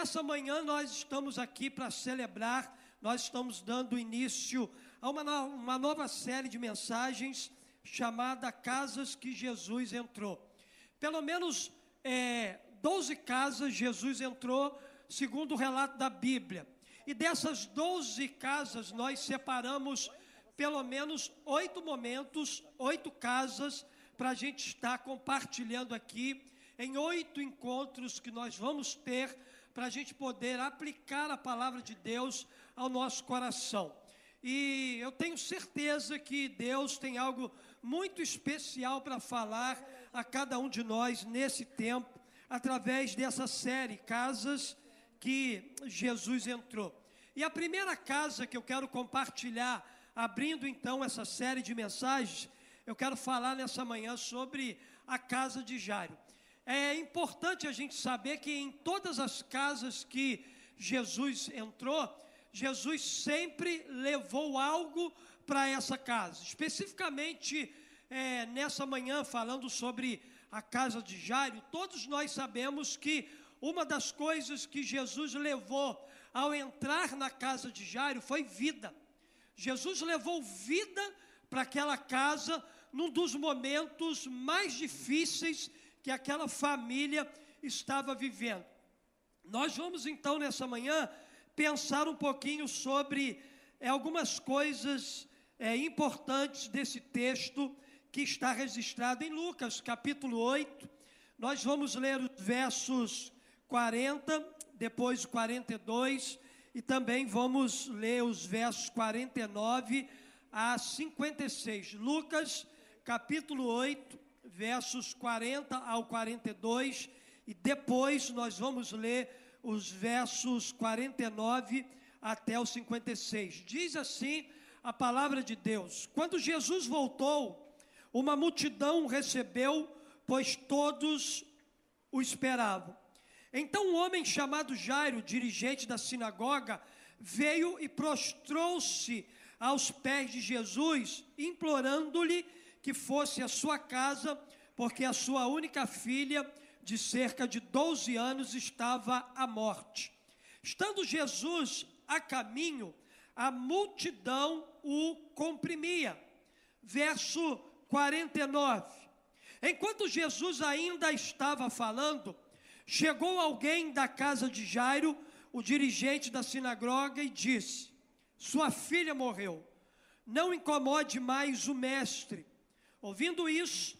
nessa manhã nós estamos aqui para celebrar, nós estamos dando início a uma, no, uma nova série de mensagens chamada Casas que Jesus entrou. Pelo menos é, 12 casas Jesus entrou, segundo o relato da Bíblia. E dessas 12 casas nós separamos pelo menos oito momentos, oito casas, para a gente estar compartilhando aqui em oito encontros que nós vamos ter para a gente poder aplicar a palavra de Deus ao nosso coração. E eu tenho certeza que Deus tem algo muito especial para falar a cada um de nós nesse tempo, através dessa série Casas que Jesus entrou. E a primeira casa que eu quero compartilhar, abrindo então essa série de mensagens, eu quero falar nessa manhã sobre a casa de Jairo. É importante a gente saber que em todas as casas que Jesus entrou, Jesus sempre levou algo para essa casa. Especificamente é, nessa manhã, falando sobre a casa de Jairo, todos nós sabemos que uma das coisas que Jesus levou ao entrar na casa de Jairo foi vida. Jesus levou vida para aquela casa num dos momentos mais difíceis que aquela família estava vivendo. Nós vamos então nessa manhã pensar um pouquinho sobre é, algumas coisas é, importantes desse texto que está registrado em Lucas, capítulo 8. Nós vamos ler os versos 40, depois 42, e também vamos ler os versos 49 a 56. Lucas, capítulo 8, versos 40 ao 42, e depois nós vamos ler os versos 49 até o 56. Diz assim a palavra de Deus: Quando Jesus voltou, uma multidão o recebeu, pois todos o esperavam. Então um homem chamado Jairo, dirigente da sinagoga, veio e prostrou-se aos pés de Jesus, implorando-lhe que fosse à sua casa, porque a sua única filha de cerca de 12 anos estava à morte. Estando Jesus a caminho, a multidão o comprimia. Verso 49. Enquanto Jesus ainda estava falando, chegou alguém da casa de Jairo, o dirigente da sinagoga, e disse: Sua filha morreu. Não incomode mais o mestre. Ouvindo isso,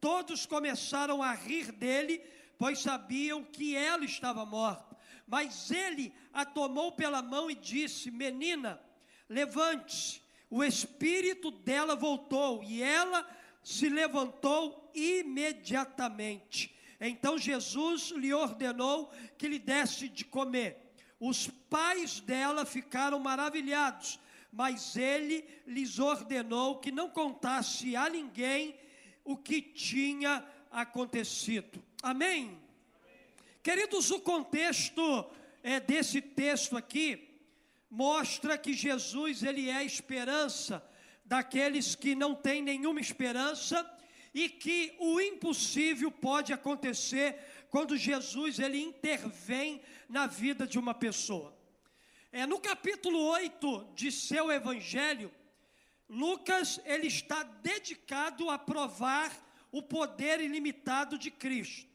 Todos começaram a rir dele pois sabiam que ela estava morta. Mas ele a tomou pela mão e disse: Menina, levante-se. O espírito dela voltou e ela se levantou imediatamente. Então Jesus lhe ordenou que lhe desse de comer. Os pais dela ficaram maravilhados, mas ele lhes ordenou que não contasse a ninguém o que tinha acontecido. Amém? Queridos, o contexto é, desse texto aqui mostra que Jesus ele é a esperança daqueles que não têm nenhuma esperança e que o impossível pode acontecer quando Jesus ele intervém na vida de uma pessoa. É, no capítulo 8 de seu evangelho, Lucas ele está dedicado a provar o poder ilimitado de Cristo.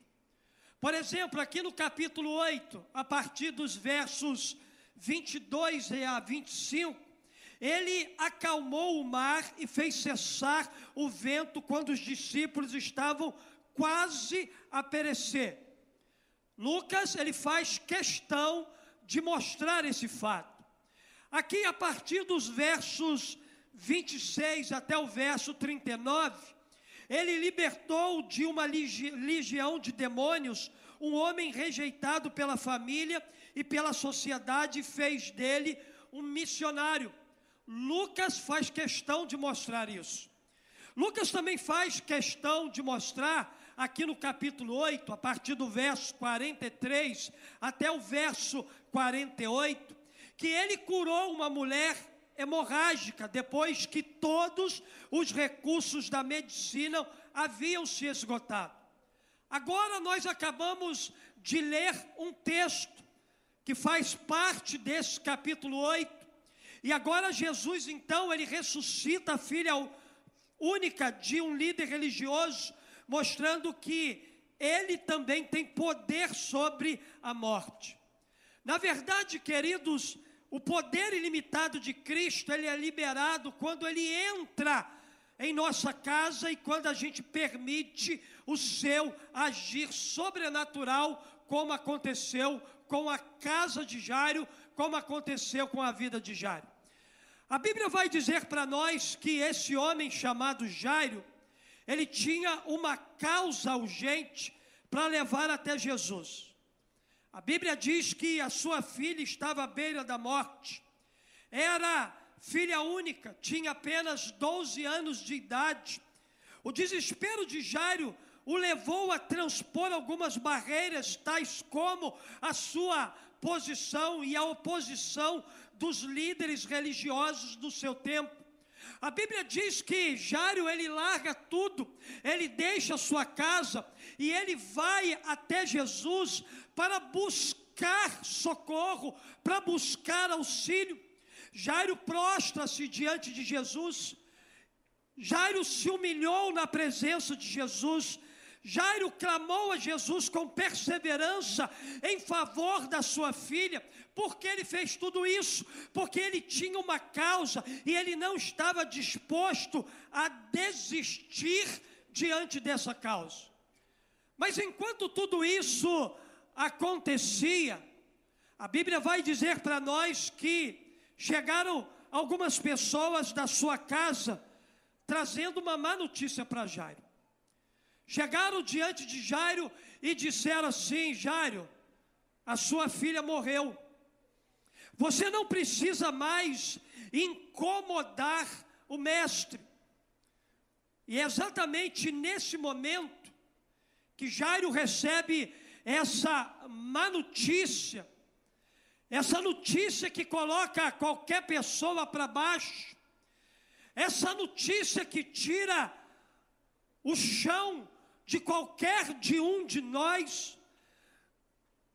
Por exemplo, aqui no capítulo 8, a partir dos versos 22 a 25, ele acalmou o mar e fez cessar o vento quando os discípulos estavam quase a perecer. Lucas, ele faz questão de mostrar esse fato. Aqui, a partir dos versos 26 até o verso 39, ele libertou de uma legião de demônios um homem rejeitado pela família e pela sociedade fez dele um missionário. Lucas faz questão de mostrar isso. Lucas também faz questão de mostrar, aqui no capítulo 8, a partir do verso 43 até o verso 48, que ele curou uma mulher hemorrágica, depois que todos os recursos da medicina haviam se esgotado. Agora nós acabamos de ler um texto que faz parte desse capítulo 8. E agora Jesus, então, ele ressuscita a filha única de um líder religioso, mostrando que ele também tem poder sobre a morte. Na verdade, queridos, o poder ilimitado de Cristo, ele é liberado quando ele entra em nossa casa e quando a gente permite o seu agir sobrenatural, como aconteceu com a casa de Jairo, como aconteceu com a vida de Jairo. A Bíblia vai dizer para nós que esse homem chamado Jairo, ele tinha uma causa urgente para levar até Jesus. A Bíblia diz que a sua filha estava à beira da morte. Era filha única, tinha apenas 12 anos de idade. O desespero de Jairo o levou a transpor algumas barreiras, tais como a sua posição e a oposição dos líderes religiosos do seu tempo. A Bíblia diz que Jário ele larga tudo, ele deixa sua casa e ele vai até Jesus para buscar socorro, para buscar auxílio. Jairo prostra-se diante de Jesus. Jairo se humilhou na presença de Jesus. Jairo clamou a Jesus com perseverança em favor da sua filha. Por que ele fez tudo isso? Porque ele tinha uma causa e ele não estava disposto a desistir diante dessa causa. Mas enquanto tudo isso acontecia, a Bíblia vai dizer para nós que chegaram algumas pessoas da sua casa trazendo uma má notícia para Jairo. Chegaram diante de Jairo e disseram assim: Jairo, a sua filha morreu. Você não precisa mais incomodar o mestre. E é exatamente nesse momento que Jairo recebe essa má notícia, essa notícia que coloca qualquer pessoa para baixo, essa notícia que tira o chão de qualquer de um de nós,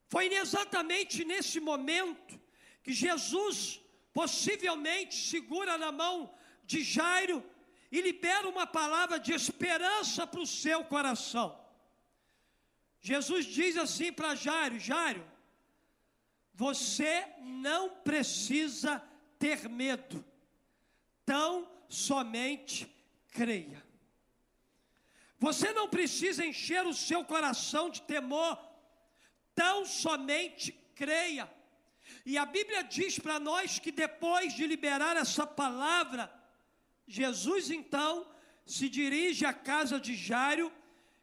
foi exatamente nesse momento que Jesus possivelmente segura na mão de Jairo e libera uma palavra de esperança para o seu coração. Jesus diz assim para Jairo: Jairo, você não precisa ter medo, tão somente creia. Você não precisa encher o seu coração de temor, tão somente creia. E a Bíblia diz para nós que depois de liberar essa palavra, Jesus então se dirige à casa de Jairo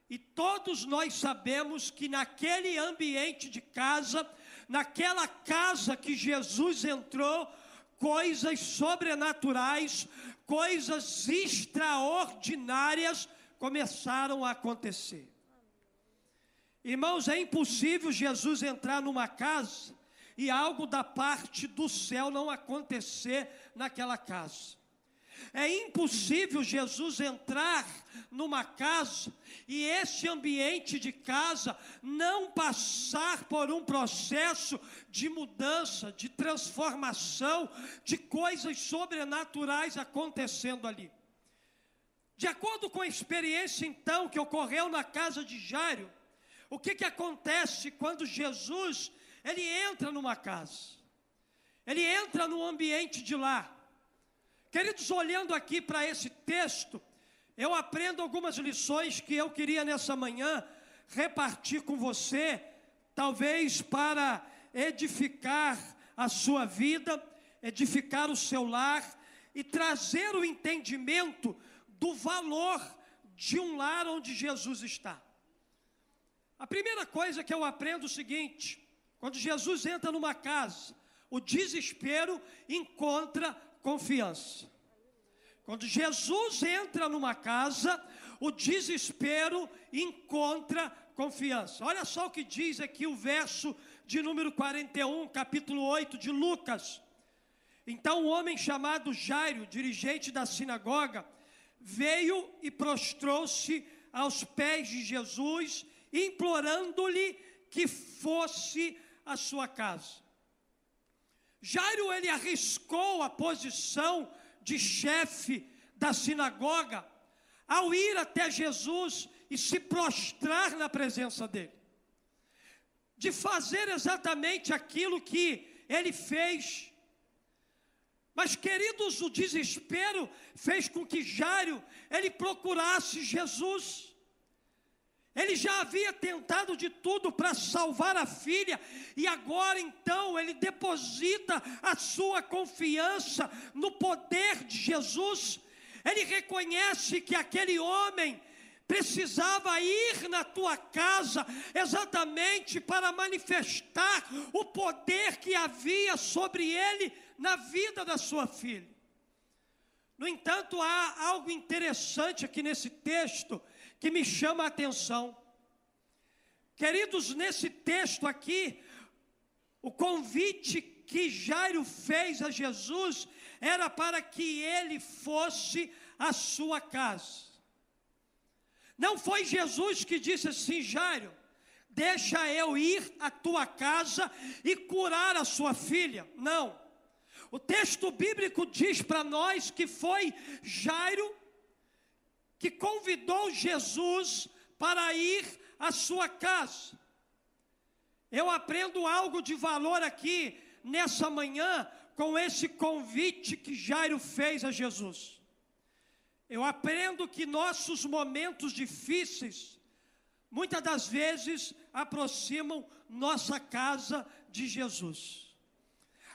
e todos nós sabemos que naquele ambiente de casa, naquela casa que Jesus entrou, coisas sobrenaturais, coisas extraordinárias começaram a acontecer. Irmãos, é impossível Jesus entrar numa casa e algo da parte do céu não acontecer naquela casa. É impossível Jesus entrar numa casa e esse ambiente de casa não passar por um processo de mudança, de transformação, de coisas sobrenaturais acontecendo ali. De acordo com a experiência então que ocorreu na casa de Jairo, o que, que acontece quando Jesus ele entra numa casa? Ele entra no ambiente de lá. Queridos, olhando aqui para esse texto, eu aprendo algumas lições que eu queria nessa manhã repartir com você, talvez para edificar a sua vida, edificar o seu lar e trazer o entendimento do valor de um lar onde Jesus está. A primeira coisa que eu aprendo é o seguinte: Quando Jesus entra numa casa, o desespero encontra confiança. Quando Jesus entra numa casa, o desespero encontra confiança. Olha só o que diz aqui o verso de número 41, capítulo 8 de Lucas. Então, um homem chamado Jairo, dirigente da sinagoga, veio e prostrou-se aos pés de Jesus, implorando-lhe que fosse à sua casa. Jairo ele arriscou a posição de chefe da sinagoga ao ir até Jesus e se prostrar na presença dele. De fazer exatamente aquilo que ele fez. Mas queridos, o desespero fez com que Jairo ele procurasse Jesus. Ele já havia tentado de tudo para salvar a filha, e agora então ele deposita a sua confiança no poder de Jesus. Ele reconhece que aquele homem precisava ir na tua casa exatamente para manifestar o poder que havia sobre ele na vida da sua filha. No entanto, há algo interessante aqui nesse texto que me chama a atenção. Queridos, nesse texto aqui, o convite que Jairo fez a Jesus era para que ele fosse à sua casa. Não foi Jesus que disse assim, Jairo, deixa eu ir à tua casa e curar a sua filha. Não. O texto bíblico diz para nós que foi Jairo que convidou Jesus para ir à sua casa. Eu aprendo algo de valor aqui nessa manhã com esse convite que Jairo fez a Jesus. Eu aprendo que nossos momentos difíceis, muitas das vezes, aproximam nossa casa de Jesus.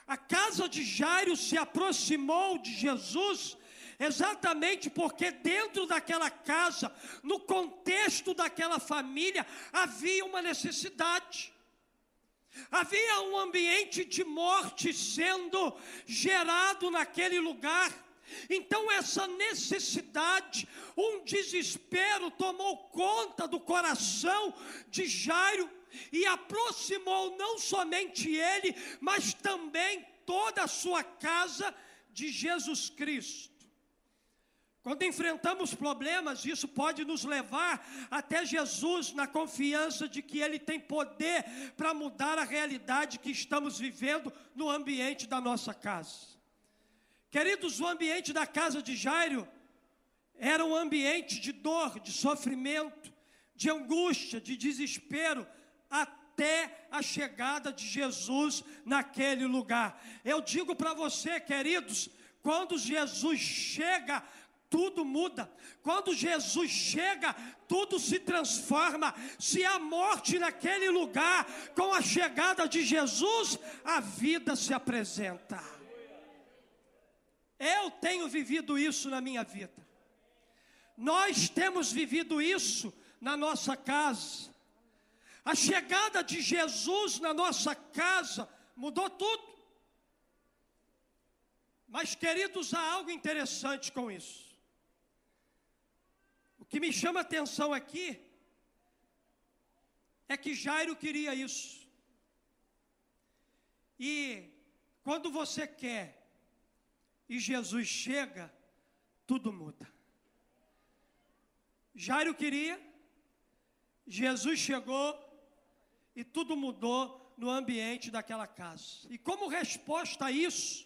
A casa de Jairo se aproximou de Jesus exatamente porque dentro daquela casa, no contexto daquela família, havia uma necessidade. Havia um ambiente de morte sendo gerado naquele lugar. Então, essa necessidade, um desespero tomou conta do coração de Jairo e aproximou não somente ele, mas também toda a sua casa de Jesus Cristo. Quando enfrentamos problemas, isso pode nos levar até Jesus na confiança de que Ele tem poder para mudar a realidade que estamos vivendo no ambiente da nossa casa. Queridos, o ambiente da casa de Jairo era um ambiente de dor, de sofrimento, de angústia, de desespero, até a chegada de Jesus naquele lugar. Eu digo para você, queridos, quando Jesus chega tudo muda. Quando Jesus chega, tudo se transforma. Se há morte naquele lugar, com a chegada de Jesus, a vida se apresenta. Eu tenho vivido isso na minha vida. Nós temos vivido isso na nossa casa. A chegada de Jesus na nossa casa mudou tudo. Mas, queridos, há algo interessante com isso que me chama atenção aqui é que Jairo queria isso. E quando você quer e Jesus chega, tudo muda. Jairo queria, Jesus chegou e tudo mudou no ambiente daquela casa. E como resposta a isso,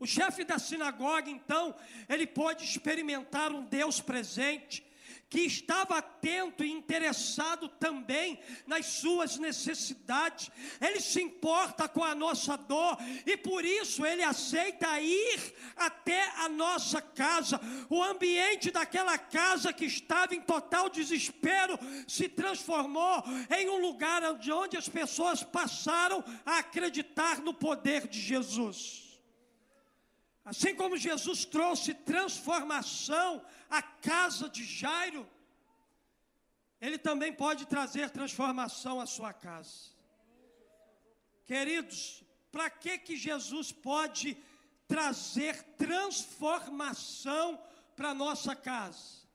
o chefe da sinagoga, então, ele pôde experimentar um Deus presente, que estava atento e interessado também nas suas necessidades. Ele se importa com a nossa dor e por isso ele aceita ir até a nossa casa. O ambiente daquela casa que estava em total desespero se transformou em um lugar onde as pessoas passaram a acreditar no poder de Jesus. Assim como Jesus trouxe transformação à casa de Jairo, Ele também pode trazer transformação à sua casa. Queridos, para que que Jesus pode trazer transformação para nossa casa?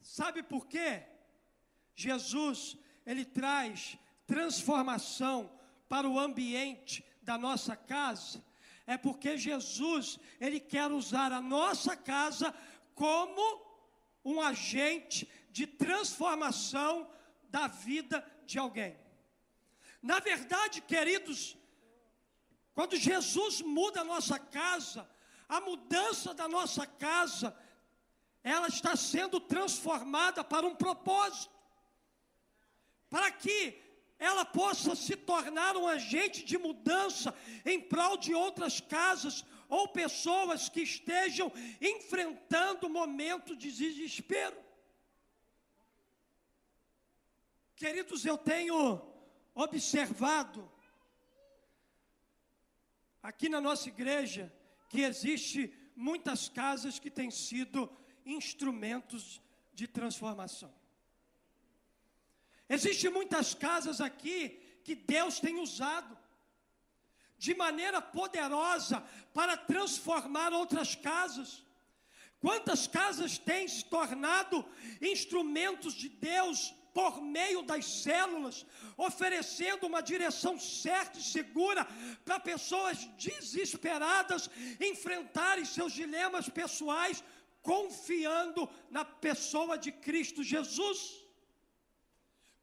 Sabe por quê? Jesus, ele traz transformação para o ambiente da nossa casa, é porque Jesus, ele quer usar a nossa casa como um agente de transformação da vida de alguém. Na verdade, queridos, quando Jesus muda a nossa casa, a mudança da nossa casa, ela está sendo transformada para um propósito. Para que ela possa se tornar um agente de mudança em prol de outras casas ou pessoas que estejam enfrentando momentos de desespero. Queridos, eu tenho observado aqui na nossa igreja que existe muitas casas que têm sido instrumentos de transformação. Existem muitas casas aqui que Deus tem usado de maneira poderosa para transformar outras casas. Quantas casas têm se tornado instrumentos de Deus por meio das células, oferecendo uma direção certa e segura para pessoas desesperadas enfrentarem seus dilemas pessoais, confiando na pessoa de Cristo Jesus.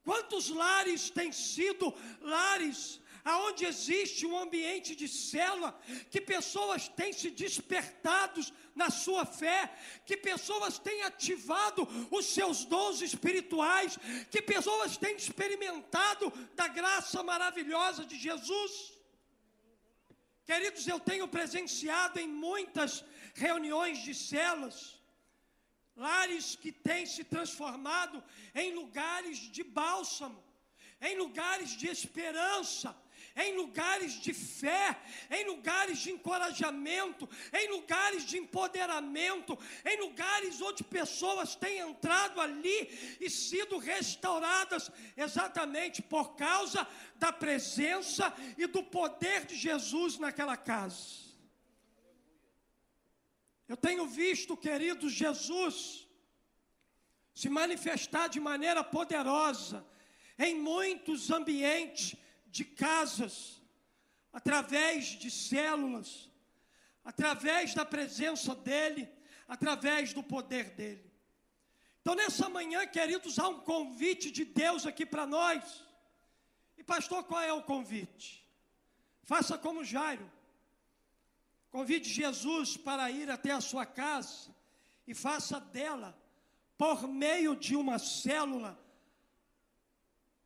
Quantos lares têm sido lares aonde existe um ambiente de célula, que pessoas têm se despertados na sua fé, que pessoas têm ativado os seus dons espirituais, que pessoas têm experimentado da graça maravilhosa de Jesus. Queridos, eu tenho presenciado em muitas reuniões de células, lares que têm se transformado em lugares de bálsamo, em lugares de esperança, em lugares de fé, em lugares de encorajamento, em lugares de empoderamento, em lugares onde pessoas têm entrado ali e sido restauradas exatamente por causa da presença e do poder de Jesus naquela casa. Eu tenho visto, querido Jesus, se manifestar de maneira poderosa em muitos ambientes de casas, através de células, através da presença dEle, através do poder dEle. Então, nessa manhã, queridos, há um convite de Deus aqui para nós. E, pastor, qual é o convite? Faça como Jairo. Convide Jesus para ir até a sua casa e faça dela, por meio de uma célula,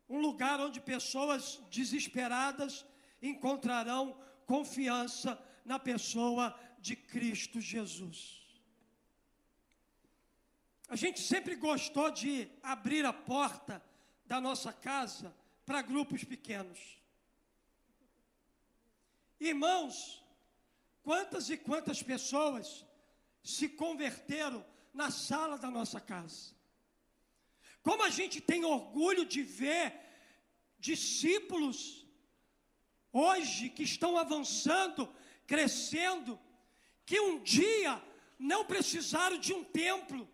um lugar onde pessoas desesperadas encontrarão confiança na pessoa de Cristo Jesus. A gente sempre gostou de abrir a porta da nossa casa para grupos pequenos. Irmãos, Quantas e quantas pessoas se converteram na sala da nossa casa? Como a gente tem orgulho de ver discípulos hoje que estão avançando, crescendo, que um dia não precisaram de um templo,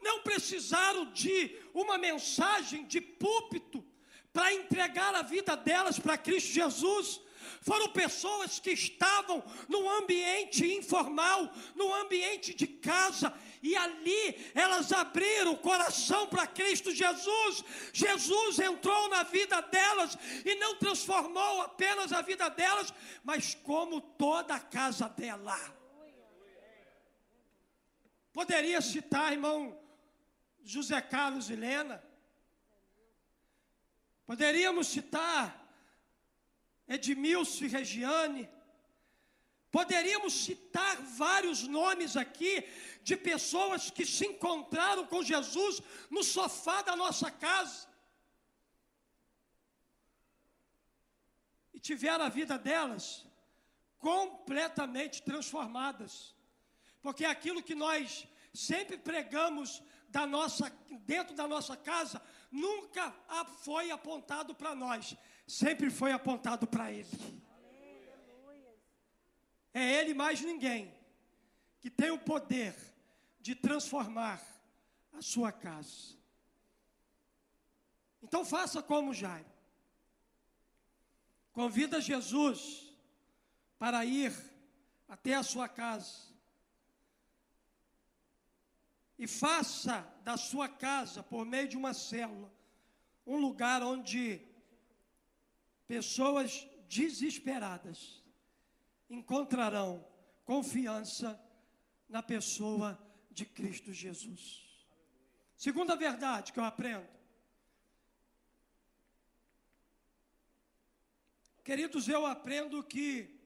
não precisaram de uma mensagem de púlpito para entregar a vida delas para Cristo Jesus, foram pessoas que estavam num ambiente informal, num ambiente de casa, e ali elas abriram o coração para Cristo Jesus. Jesus entrou na vida delas e não transformou apenas a vida delas, mas como toda a casa dela. Poderia citar, irmão José Carlos e Lena. Poderíamos citar Edmilson e Regiane. Poderíamos citar vários nomes aqui de pessoas que se encontraram com Jesus no sofá da nossa casa. E tiveram a vida delas completamente transformadas. Porque aquilo que nós sempre pregamos da nossa, dentro da nossa casa nunca foi apontado para nós, sempre foi apontado para Ele. É Ele mais ninguém que tem o poder de transformar a sua casa. Então faça como Jairo. Convida Jesus para ir até a sua casa. E faça da sua casa, por meio de uma célula, um lugar onde pessoas desesperadas encontrarão confiança na pessoa de Cristo Jesus. Segunda verdade que eu aprendo. Queridos, eu aprendo que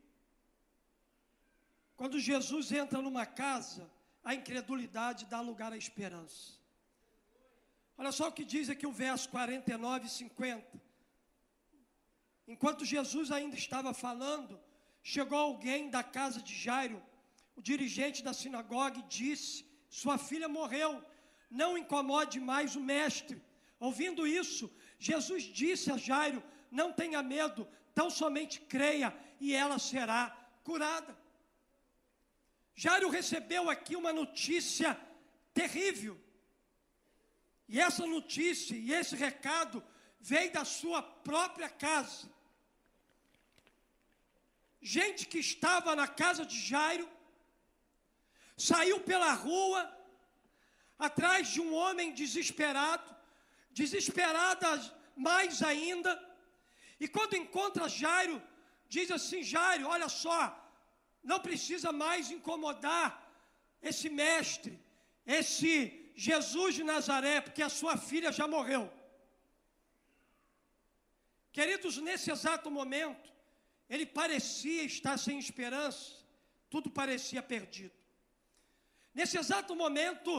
quando Jesus entra numa casa, a incredulidade dá lugar à esperança. Olha só o que diz aqui o verso 49 e 50. Enquanto Jesus ainda estava falando, chegou alguém da casa de Jairo, o dirigente da sinagoga, e disse: Sua filha morreu, não incomode mais o mestre. Ouvindo isso, Jesus disse a Jairo: Não tenha medo, tão somente creia e ela será curada. Jairo recebeu aqui uma notícia terrível. E essa notícia e esse recado veio da sua própria casa. Gente que estava na casa de Jairo saiu pela rua atrás de um homem desesperado, desesperada mais ainda. E quando encontra Jairo, diz assim: Jairo, olha só, não precisa mais incomodar esse mestre, esse Jesus de Nazaré, porque a sua filha já morreu. Queridos, nesse exato momento, ele parecia estar sem esperança, tudo parecia perdido. Nesse exato momento,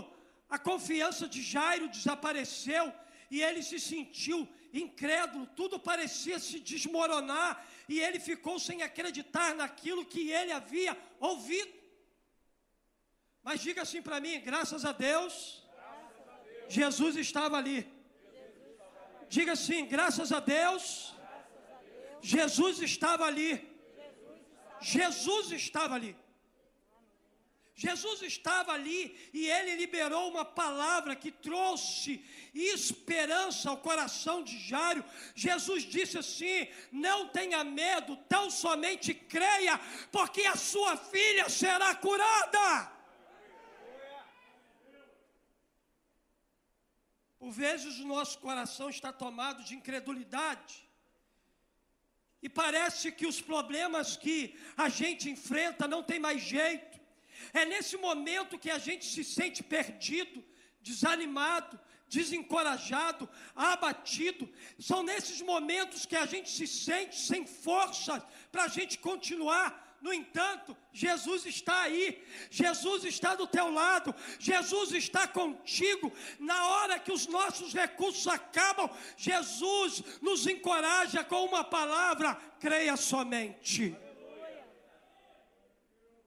a confiança de Jairo desapareceu e ele se sentiu incrédulo, tudo parecia se desmoronar e ele ficou sem acreditar naquilo que ele havia ouvido. Mas diga assim para mim: graças a, Deus, graças a Deus, Jesus estava ali. Diga assim: graças a Deus Jesus estava ali. Jesus estava ali. Jesus estava ali e ele liberou uma palavra que trouxe esperança ao coração de Jário. Jesus disse assim: Não tenha medo, tão somente creia, porque a sua filha será curada. Por vezes o nosso coração está tomado de incredulidade. E parece que os problemas que a gente enfrenta não tem mais jeito. É nesse momento que a gente se sente perdido, desanimado, desencorajado, abatido. São nesses momentos que a gente se sente sem força para a gente continuar. No entanto, Jesus está aí, Jesus está do teu lado, Jesus está contigo. Na hora que os nossos recursos acabam, Jesus nos encoraja com uma palavra: creia somente.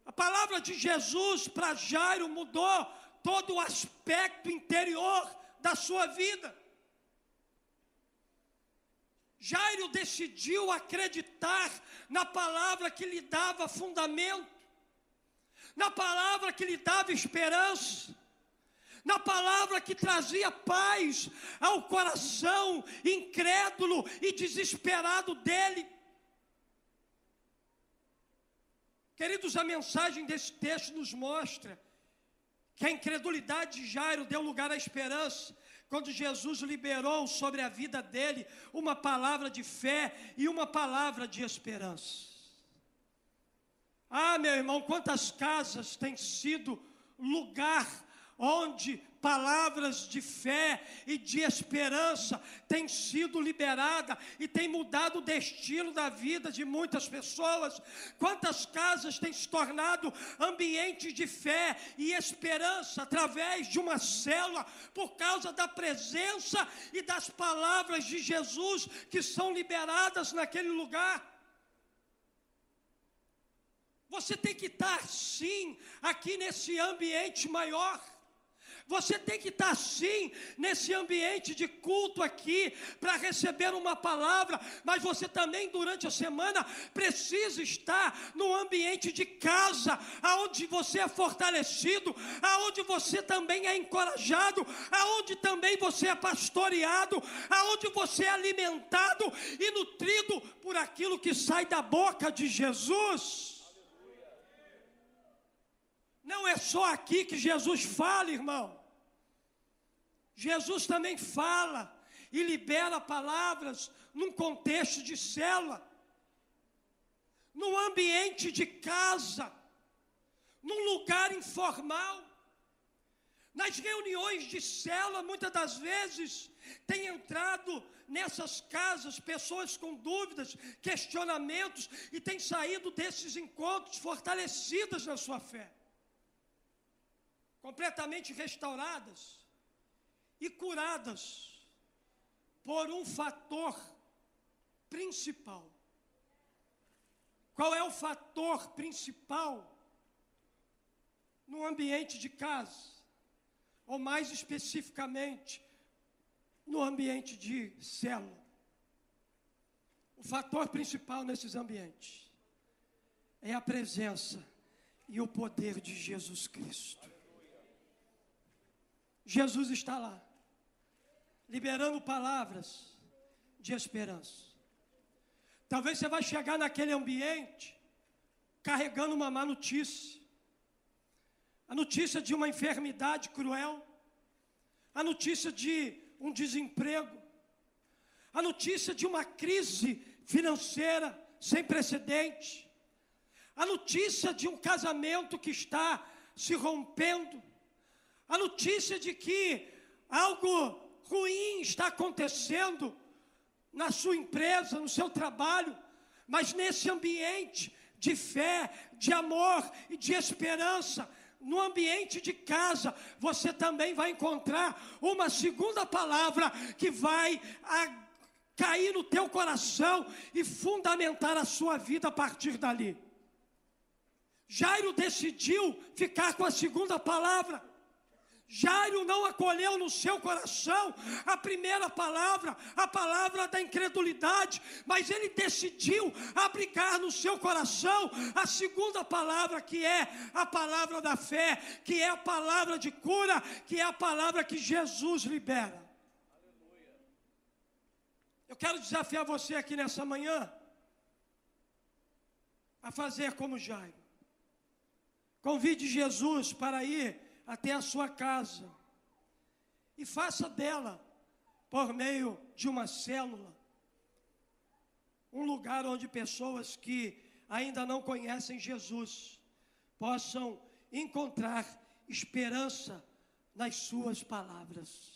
A palavra de Jesus para Jairo mudou todo o aspecto interior da sua vida. Jairo decidiu acreditar na palavra que lhe dava fundamento, na palavra que lhe dava esperança, na palavra que trazia paz ao coração incrédulo e desesperado dele. Queridos, a mensagem desse texto nos mostra que a incredulidade de Jairo deu lugar à esperança, quando Jesus liberou sobre a vida dele uma palavra de fé e uma palavra de esperança. Ah, meu irmão, quantas casas têm sido lugar onde palavras de fé e de esperança têm sido liberadas e têm mudado o destino da vida de muitas pessoas. Quantas casas têm se tornado ambientes de fé e esperança através de uma célula por causa da presença e das palavras de Jesus que são liberadas naquele lugar. Você tem que estar sim aqui nesse ambiente maior Você tem que estar sim nesse ambiente de culto aqui para receber uma palavra, mas você também durante a semana precisa estar no ambiente de casa, aonde você é fortalecido, aonde você também é encorajado, aonde também você é pastoreado, aonde você é alimentado e nutrido por aquilo que sai da boca de Jesus. Não é só aqui que Jesus fala, irmão. Jesus também fala e libera palavras num contexto de cela, num ambiente de casa, num lugar informal. Nas reuniões de cela, muitas das vezes, tem entrado nessas casas pessoas com dúvidas, questionamentos e tem saído desses encontros fortalecidas na sua fé completamente restauradas e curadas por um fator principal. Qual é o fator principal no ambiente de casa? Ou mais especificamente, no ambiente de célula? O fator principal nesses ambientes é a presença e o poder de Jesus Cristo. Jesus está lá, liberando palavras de esperança. Talvez você vai chegar naquele ambiente carregando uma má notícia. A notícia de uma enfermidade cruel, a notícia de um desemprego, a notícia de uma crise financeira sem precedente, a notícia de um casamento que está se rompendo, a notícia de que algo ruim está acontecendo na sua empresa, no seu trabalho, mas nesse ambiente de fé, de amor e de esperança, no ambiente de casa, você também vai encontrar uma segunda palavra que vai cair no teu coração e fundamentar a sua vida a partir dali. Jairo decidiu ficar com a segunda palavra. Jairo não acolheu no seu coração a primeira palavra, a palavra da incredulidade, mas ele decidiu aplicar no seu coração a segunda palavra, que é a palavra da fé, que é a palavra de cura, que é a palavra que Jesus libera. Eu quero desafiar você aqui nessa manhã a fazer como Jairo. Convide Jesus para ir até a sua casa e faça dela, por meio de uma célula, um lugar onde pessoas que ainda não conhecem Jesus possam encontrar esperança nas suas palavras.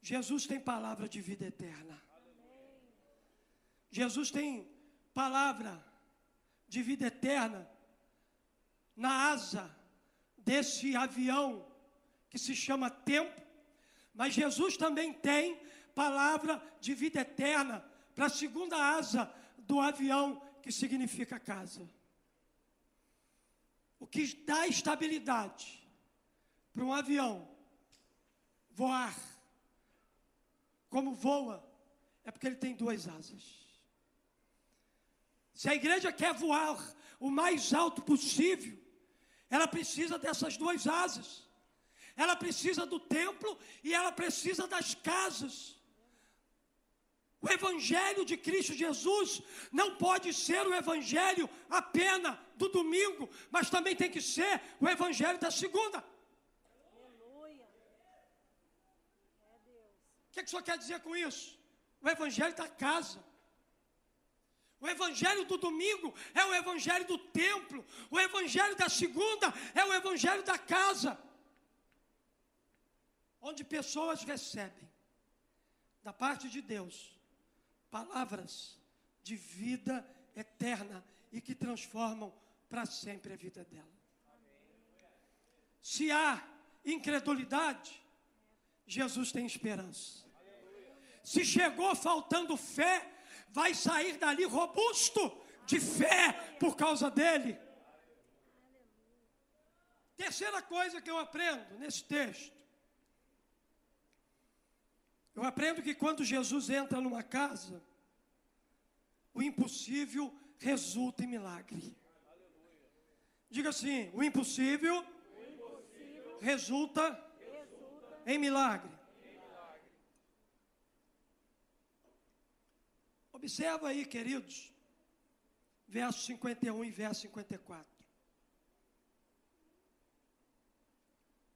Jesus tem palavra de vida eterna. Jesus tem palavra de vida eterna na asa desse avião que se chama tempo, mas Jesus também tem palavra de vida eterna para a segunda asa do avião, que significa casa. O que dá estabilidade para um avião voar como voa é porque ele tem duas asas. Se a igreja quer voar o mais alto possível, ela precisa dessas duas asas. Ela precisa do templo e ela precisa das casas. O Evangelho de Cristo Jesus não pode ser o Evangelho apenas do domingo, mas também tem que ser o Evangelho da segunda. O que, é que o senhor quer dizer com isso? O Evangelho da casa. O evangelho do domingo é o evangelho do templo. O evangelho da segunda é o evangelho da casa. Onde pessoas recebem da parte de Deus palavras de vida eterna e que transformam para sempre a vida dela. Se há incredulidade, Jesus tem esperança. Se chegou faltando fé, vai sair dali robusto de fé por causa dele. Terceira coisa que eu aprendo nesse texto. Eu aprendo que quando Jesus entra numa casa, o impossível resulta em milagre. Diga assim: o impossível, o impossível resulta, resulta, em milagre. Em milagre. Observa aí, queridos, verso 51 e verso 54.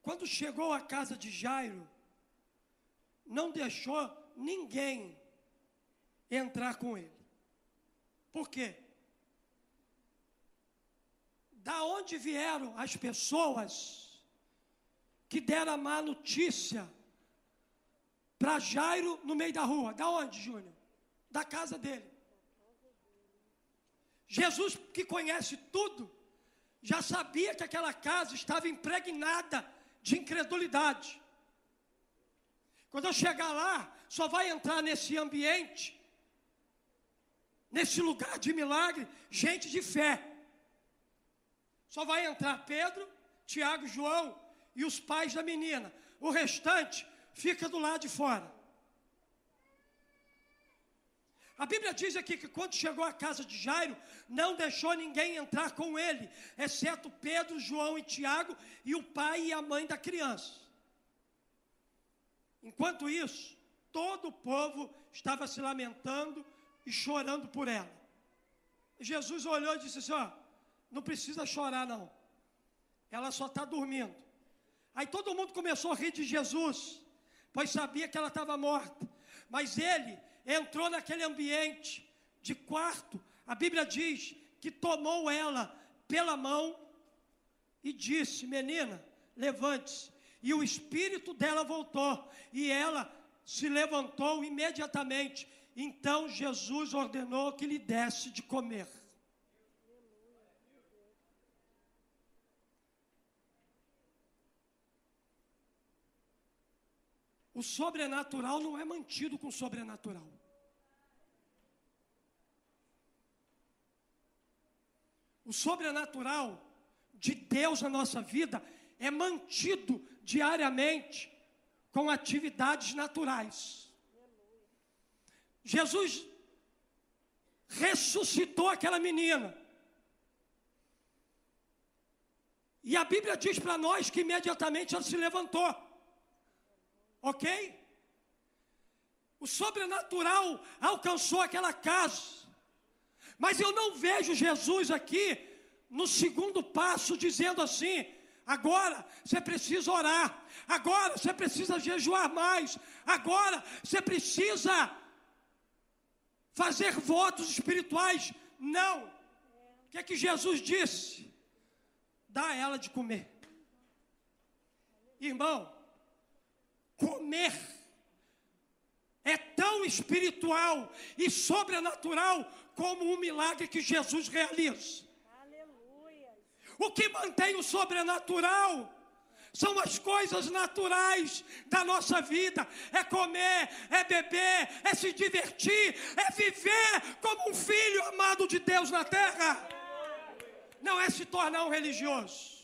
Quando chegou à casa de Jairo, não deixou ninguém entrar com ele. Por quê? Da onde vieram as pessoas que deram a má notícia para Jairo no meio da rua? Da onde, Júnior? Da casa dele. Jesus, que conhece tudo, já sabia que aquela casa estava impregnada de incredulidade. Quando eu chegar lá, só vai entrar nesse ambiente, nesse lugar de milagre, gente de fé. Só vai entrar Pedro, Tiago, João e os pais da menina. O restante fica do lado de fora. A Bíblia diz aqui que quando chegou à casa de Jairo, não deixou ninguém entrar com ele, exceto Pedro, João e Tiago e o pai e a mãe da criança. Enquanto isso, todo o povo estava se lamentando e chorando por ela. Jesus olhou e disse assim: ó, não precisa chorar, não. Ela só está dormindo. Aí todo mundo começou a rir de Jesus, pois sabia que ela estava morta. Mas ele entrou naquele ambiente de quarto, a Bíblia diz que tomou ela pela mão e disse: Menina, levante-se. E o espírito dela voltou, e ela se levantou imediatamente. Então Jesus ordenou que lhe desse de comer. O sobrenatural não é mantido com o sobrenatural. O sobrenatural de Deus na nossa vida é mantido diariamente com atividades naturais. Jesus ressuscitou aquela menina. E a Bíblia diz para nós que imediatamente ela se levantou. Ok? O sobrenatural alcançou aquela casa. Mas eu não vejo Jesus aqui no segundo passo dizendo assim: agora você precisa orar, agora você precisa jejuar mais, agora você precisa fazer votos espirituais. Não. O que é que Jesus disse? Dá a ela de comer. Irmão, comer é tão espiritual e sobrenatural como um milagre que Jesus realiza. Aleluia. O que mantém o sobrenatural são as coisas naturais da nossa vida: é comer, é beber, é se divertir, é viver como um filho amado de Deus na terra. Não é se tornar um religioso.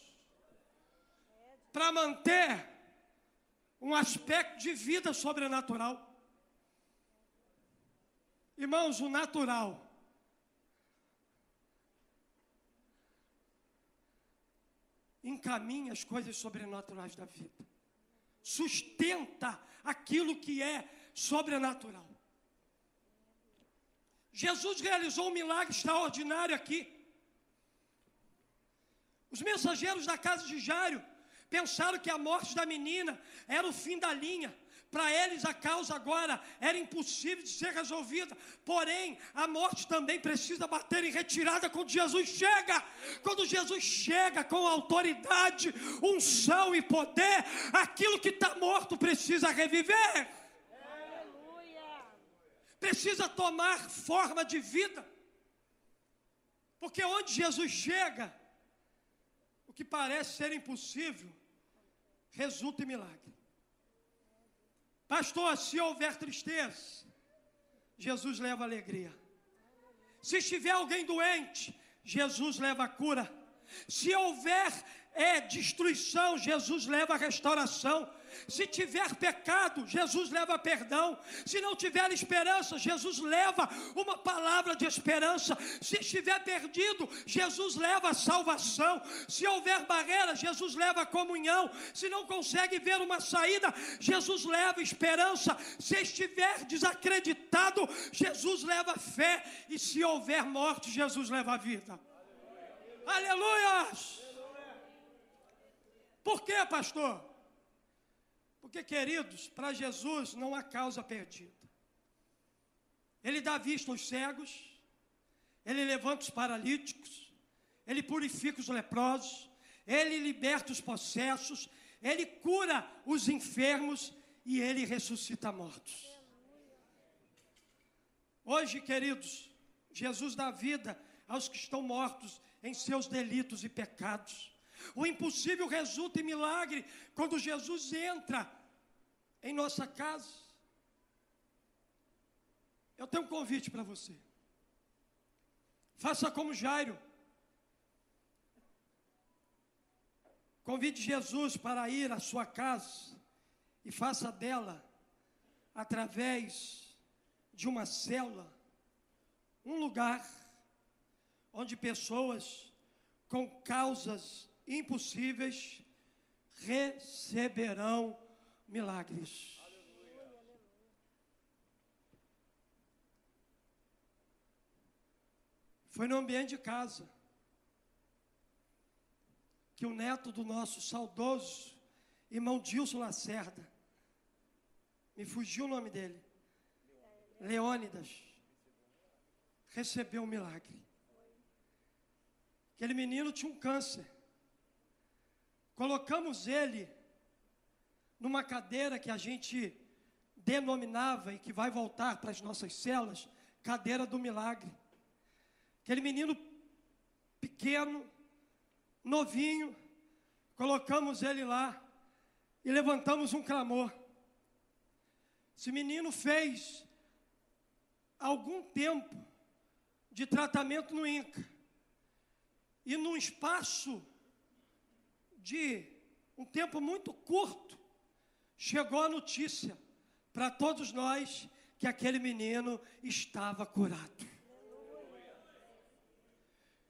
Para manter um aspecto de vida sobrenatural. Irmãos, o natural encaminha as coisas sobrenaturais da vida, sustenta aquilo que é sobrenatural. Jesus realizou um milagre extraordinário aqui. Os mensageiros da casa de Jairo pensaram que a morte da menina era o fim da linha. Para eles a causa agora era impossível de ser resolvida. Porém, a morte também precisa bater em retirada quando Jesus chega. Quando Jesus chega com autoridade, unção e poder, aquilo que está morto precisa reviver. Aleluia. Precisa tomar forma de vida. Porque onde Jesus chega, o que parece ser impossível, resulta em milagre. Pastor, se houver tristeza, Jesus leva alegria. Se estiver alguém doente, Jesus leva a cura. Se houver é destruição, Jesus leva a restauração. Se tiver pecado, Jesus leva perdão. Se não tiver esperança, Jesus leva uma palavra de esperança. Se estiver perdido, Jesus leva salvação. Se houver barreira, Jesus leva comunhão. Se não consegue ver uma saída, Jesus leva esperança. Se estiver desacreditado, Jesus leva fé. E se houver morte, Jesus leva vida. Aleluia! Por quê, pastor? Porque, queridos, para Jesus não há causa perdida. Ele dá vista aos cegos, ele levanta os paralíticos, ele purifica os leprosos, ele liberta os possessos, ele cura os enfermos e ele ressuscita mortos. Hoje, queridos, Jesus dá vida aos que estão mortos em seus delitos e pecados. O impossível resulta em milagre quando Jesus entra em nossa casa. Eu tenho um convite para você. Faça como Jairo. Convide Jesus para ir à sua casa e faça dela, através de uma cela, um lugar onde pessoas com causas impossíveis receberão milagres. Foi no ambiente de casa que o neto do nosso saudoso irmão Dilson Lacerda, me fugiu o nome dele, Leônidas, recebeu um milagre. Aquele menino tinha um câncer. Colocamos ele numa cadeira que a gente denominava e que vai voltar para as nossas celas, cadeira do milagre. Aquele menino pequeno, novinho, colocamos ele lá e levantamos um clamor. Esse menino fez algum tempo de tratamento no INCA. E num espaço de um tempo muito curto, chegou a notícia para todos nós que aquele menino estava curado.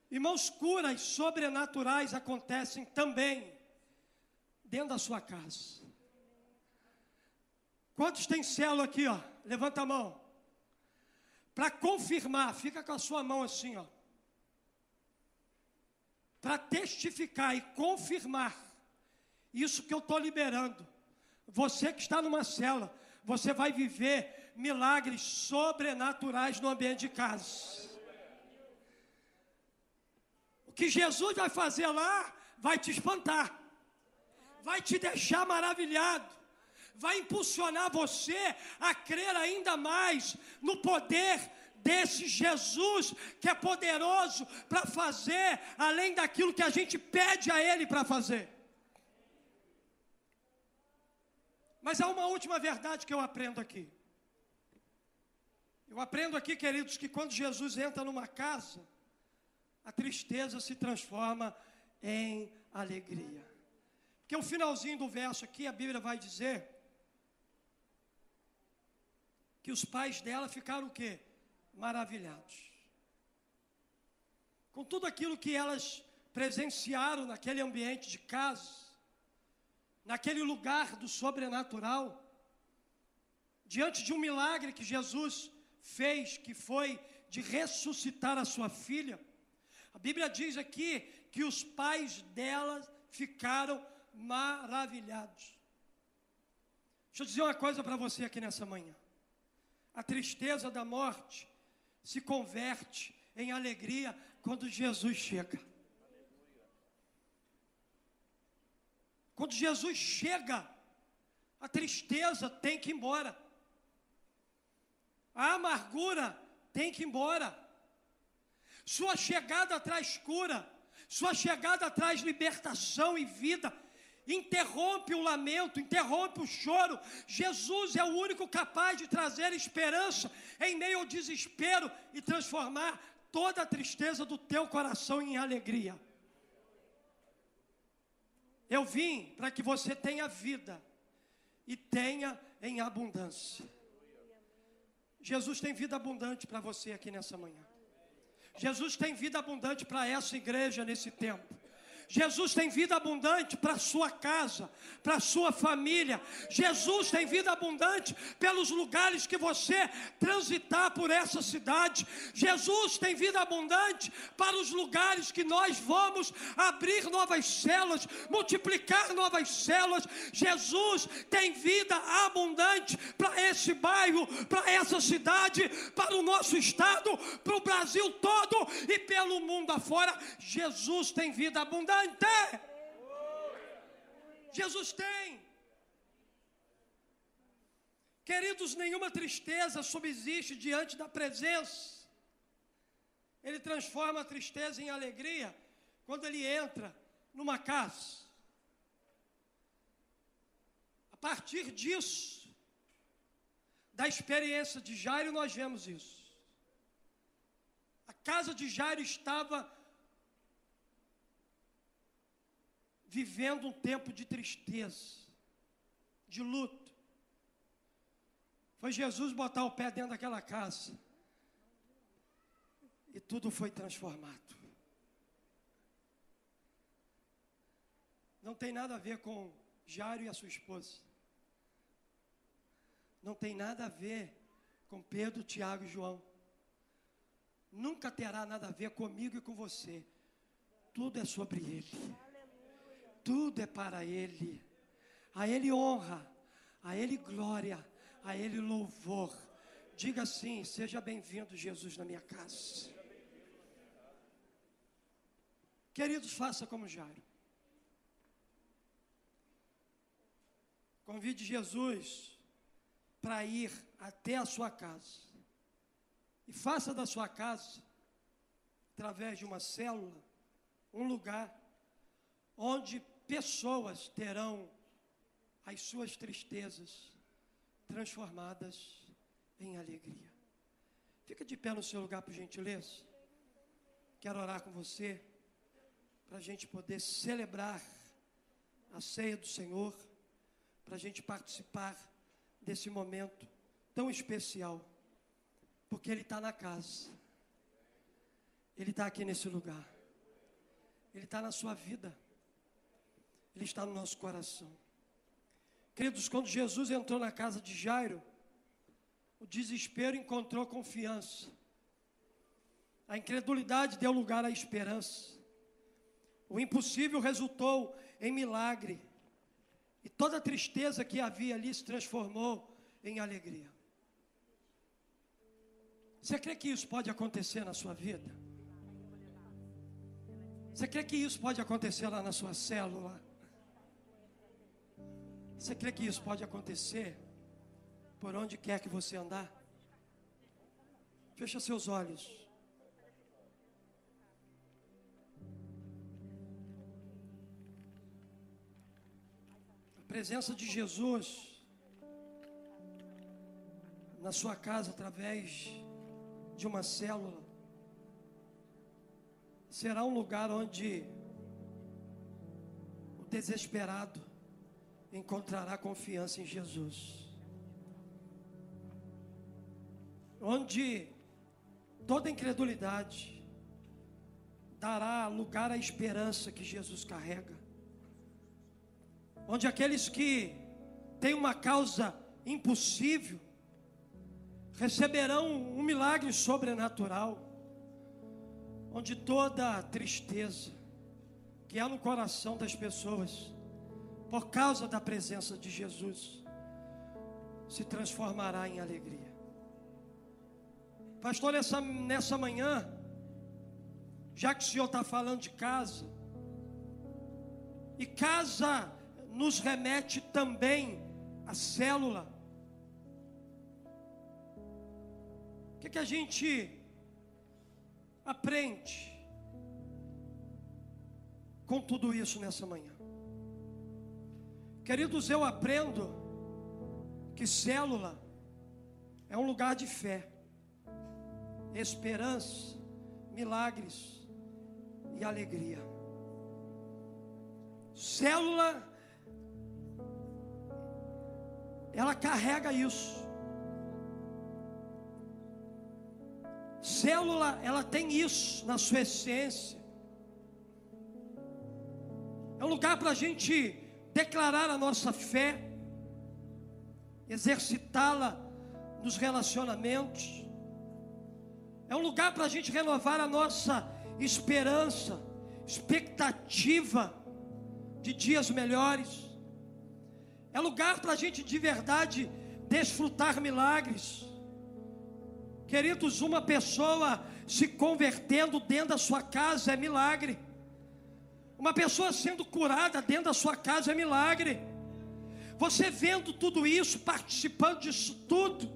Irmãos, curas sobrenaturais acontecem também dentro da sua casa. Quantos tem célula aqui, ó? Levanta a mão. Para confirmar, fica com a sua mão assim, ó para testificar e confirmar isso que eu estou liberando. Você que está numa cela, você vai viver milagres sobrenaturais no ambiente de casa. O que Jesus vai fazer lá vai te espantar, vai te deixar maravilhado, vai impulsionar você a crer ainda mais no poder desse Jesus que é poderoso para fazer além daquilo que a gente pede a Ele para fazer. Mas há uma última verdade que eu aprendo aqui. Eu aprendo aqui, queridos, que quando Jesus entra numa casa, a tristeza se transforma em alegria. Porque o finalzinho do verso aqui, a Bíblia vai dizer que os pais dela ficaram o quê? Maravilhados. Com tudo aquilo que elas presenciaram naquele ambiente de casa, naquele lugar do sobrenatural, diante de um milagre que Jesus fez, que foi de ressuscitar a sua filha. A Bíblia diz aqui que os pais dela ficaram maravilhados. Deixa eu dizer uma coisa para você aqui nessa manhã. A tristeza da morte se converte em alegria quando Jesus chega. Quando Jesus chega, a tristeza tem que ir embora, a amargura tem que ir embora. Sua chegada traz cura, sua chegada traz libertação e vida interrompe o lamento, interrompe o choro. Jesus é o único capaz de trazer esperança em meio ao desespero e transformar toda a tristeza do teu coração em alegria. Eu vim para que você tenha vida e tenha em abundância. Jesus tem vida abundante para você aqui nessa manhã. Jesus tem vida abundante para essa igreja nesse tempo. Jesus tem vida abundante para a sua casa, para a sua família. Jesus tem vida abundante pelos lugares que você transitar por essa cidade. Jesus tem vida abundante para os lugares que nós vamos abrir novas células, multiplicar novas células. Jesus tem vida abundante para esse bairro, para essa cidade, para o nosso estado, para o Brasil todo e pelo mundo afora. Jesus tem vida abundante abundante. Jesus tem. Queridos, nenhuma tristeza subsiste diante da presença. Ele transforma a tristeza em alegria quando ele entra numa casa. A partir disso, da experiência de Jairo, nós vemos isso. A casa de Jairo estava vivendo um tempo de tristeza, de luto. Foi Jesus botar o pé dentro daquela casa. E tudo foi transformado. Não tem nada a ver com Jário e a sua esposa. Não tem nada a ver com Pedro, Tiago e João. Nunca terá nada a ver comigo e com você. Tudo é sobre ele tudo é para Ele. A Ele honra, a Ele glória, a Ele louvor. Diga assim: seja bem-vindo, Jesus, na minha casa. Queridos, faça como Jairo. Convide Jesus para ir até a sua casa. E faça da sua casa, através de uma célula, um lugar onde pessoas terão as suas tristezas transformadas em alegria. Fica de pé no seu lugar, por gentileza. Quero orar com você, para a gente poder celebrar a ceia do Senhor, para a gente participar desse momento tão especial, porque Ele está na casa, Ele está aqui nesse lugar, Ele está na sua vida. Ele está no nosso coração. Queridos, quando Jesus entrou na casa de Jairo, o desespero encontrou confiança. A incredulidade deu lugar à esperança. O impossível resultou em milagre. E toda a tristeza que havia ali se transformou em alegria. Você crê que isso pode acontecer na sua vida? Você crê que isso pode acontecer lá na sua célula? Você crê que isso pode acontecer por onde quer que você andar? Fecha seus olhos. A presença de Jesus na sua casa através de uma célula será um lugar onde o desesperado encontrará confiança em Jesus. Onde toda incredulidade dará lugar à esperança que Jesus carrega. Onde aqueles que têm uma causa impossível receberão um milagre sobrenatural. Onde toda tristeza que há no coração das pessoas por causa da presença de Jesus, se transformará em alegria. Pastor, nessa, nessa manhã, já que o Senhor está falando de casa, e casa nos remete também à célula. O que, que a gente aprende com tudo isso nessa manhã? Queridos, eu aprendo que célula é um lugar de fé, esperança, milagres e alegria. Célula, ela carrega isso. Célula, ela tem isso na sua essência. É um lugar para a gente declarar a nossa fé, exercitá-la nos relacionamentos. É um lugar para a gente renovar a nossa esperança, expectativa de dias melhores. É lugar para a gente de verdade desfrutar milagres. Queridos, uma pessoa se convertendo dentro da sua casa é milagre. Uma pessoa sendo curada dentro da sua casa é milagre. Você vendo tudo isso, participando disso tudo,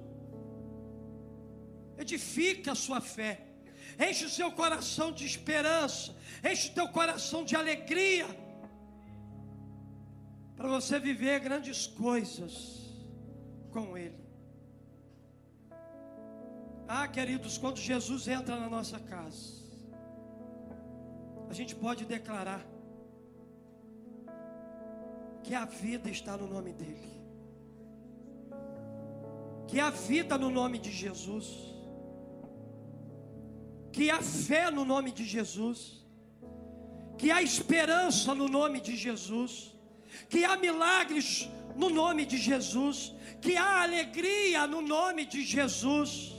edifica a sua fé, enche o seu coração de esperança, enche o teu coração de alegria, para você viver grandes coisas com Ele. Ah, queridos, quando Jesus entra na nossa casa, a gente pode declarar que a vida está no nome dEle, que a vida no nome de Jesus, que a fé no nome de Jesus, que a esperança no nome de Jesus, que há milagres no nome de Jesus, que há alegria no nome de Jesus.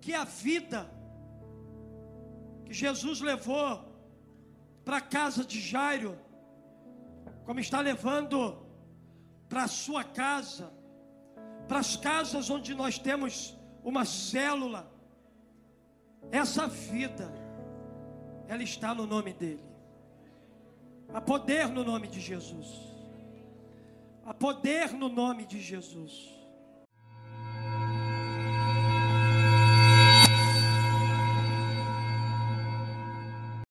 Que a vida Jesus levou para a casa de Jairo, como está levando para a sua casa, para as casas onde nós temos uma célula, essa vida, ela está no nome dEle. Há poder no nome de Jesus. Há poder no nome de Jesus.